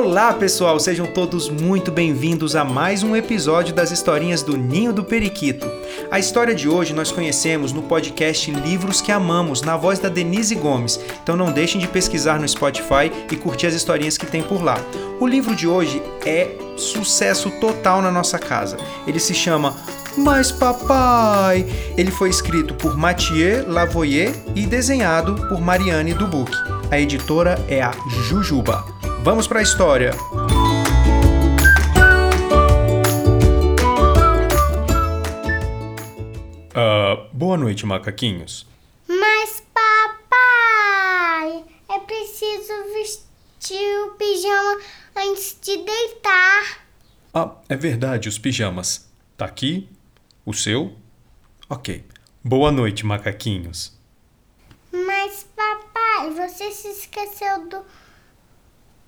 Olá, pessoal, sejam todos muito bem-vindos a mais um episódio das historinhas do Ninho do Periquito. A história de hoje nós conhecemos no podcast Livros que Amamos, na voz da Denise Gomes. Então não deixem de pesquisar no Spotify e curtir as historinhas que tem por lá. O livro de hoje é sucesso total na nossa casa. Ele se chama mas papai, ele foi escrito por Mathieu Lavoyer e desenhado por Mariane Dubuc. A editora é a Jujuba. Vamos para a história. Uh, boa noite, macaquinhos. Mas, papai, é preciso vestir o pijama antes de deitar. Ah, é verdade, os pijamas. Tá aqui? O seu? Ok. Boa noite, macaquinhos. Mas, papai, você se esqueceu do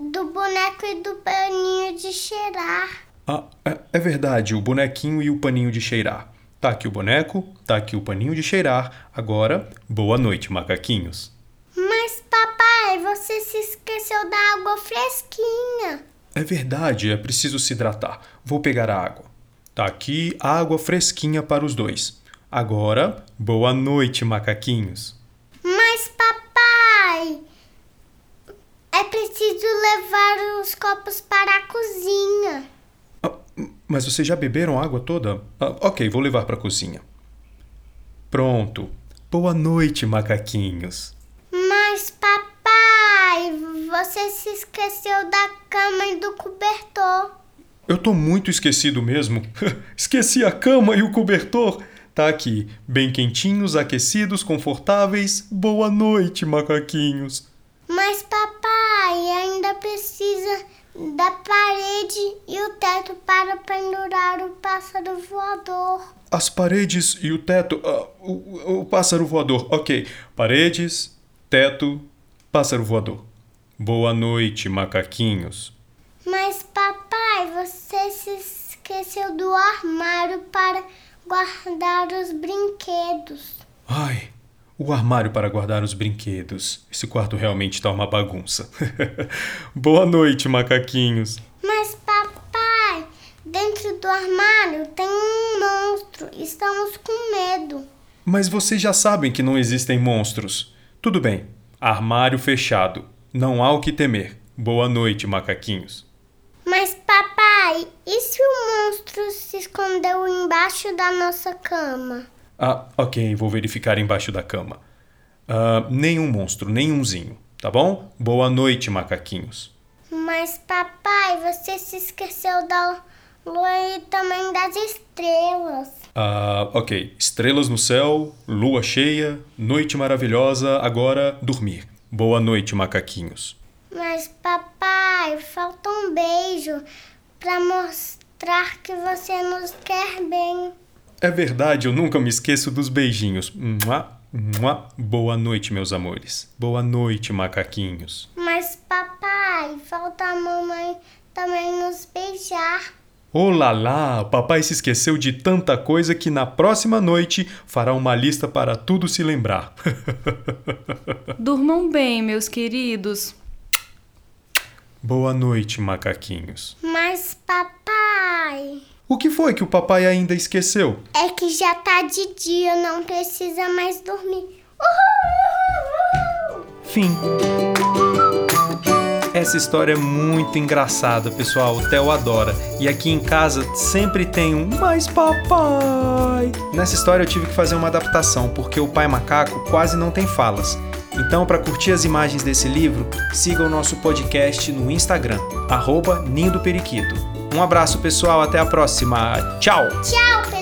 do boneco e do paninho de cheirar. Ah, é, é verdade, o bonequinho e o paninho de cheirar. Tá aqui o boneco, tá aqui o paninho de cheirar. Agora, boa noite, macaquinhos. Mas, papai, você se esqueceu da água fresquinha. É verdade, é preciso se hidratar. Vou pegar a água. Tá aqui água fresquinha para os dois. Agora, boa noite, macaquinhos. É preciso levar os copos para a cozinha. Ah, mas vocês já beberam a água toda? Ah, ok, vou levar para a cozinha. Pronto. Boa noite, macaquinhos. Mas, papai, você se esqueceu da cama e do cobertor. Eu tô muito esquecido mesmo. Esqueci a cama e o cobertor. Tá aqui, bem quentinhos, aquecidos, confortáveis. Boa noite, macaquinhos. Mas, papai, precisa da parede e o teto para pendurar o pássaro voador. As paredes e o teto. Uh, o, o pássaro voador. Ok. Paredes, teto, pássaro voador. Boa noite, macaquinhos. Mas, papai, você se esqueceu do armário para guardar os brinquedos. Ai, o armário para guardar os brinquedos. Esse quarto realmente está uma bagunça. Boa noite, macaquinhos. Mas, papai, dentro do armário tem um monstro. Estamos com medo. Mas vocês já sabem que não existem monstros. Tudo bem. Armário fechado. Não há o que temer. Boa noite, macaquinhos. Mas, papai, e se o monstro se escondeu embaixo da nossa cama? Ah, ok, vou verificar embaixo da cama. Uh, nenhum monstro, nenhumzinho, tá bom? Boa noite, macaquinhos. Mas, papai, você se esqueceu da lua e também das estrelas. Ah, ok. Estrelas no céu, lua cheia, noite maravilhosa, agora dormir. Boa noite, macaquinhos. Mas, papai, falta um beijo para mostrar que você nos quer bem. É verdade, eu nunca me esqueço dos beijinhos. Mua, mua. Boa noite, meus amores. Boa noite, macaquinhos. Mas, papai, falta a mamãe também nos beijar. Olá lá, papai se esqueceu de tanta coisa que na próxima noite fará uma lista para tudo se lembrar. Durmam bem, meus queridos. Boa noite, macaquinhos. Mas, papai. O que foi que o papai ainda esqueceu? É que já tá de dia, não precisa mais dormir. Uhul! Fim. Essa história é muito engraçada, pessoal. O Theo adora. E aqui em casa sempre tem um mais papai. Nessa história eu tive que fazer uma adaptação, porque o pai macaco quase não tem falas. Então, para curtir as imagens desse livro, siga o nosso podcast no Instagram, arroba Ninho do Periquito. Um abraço, pessoal. Até a próxima. Tchau. Tchau, pessoal.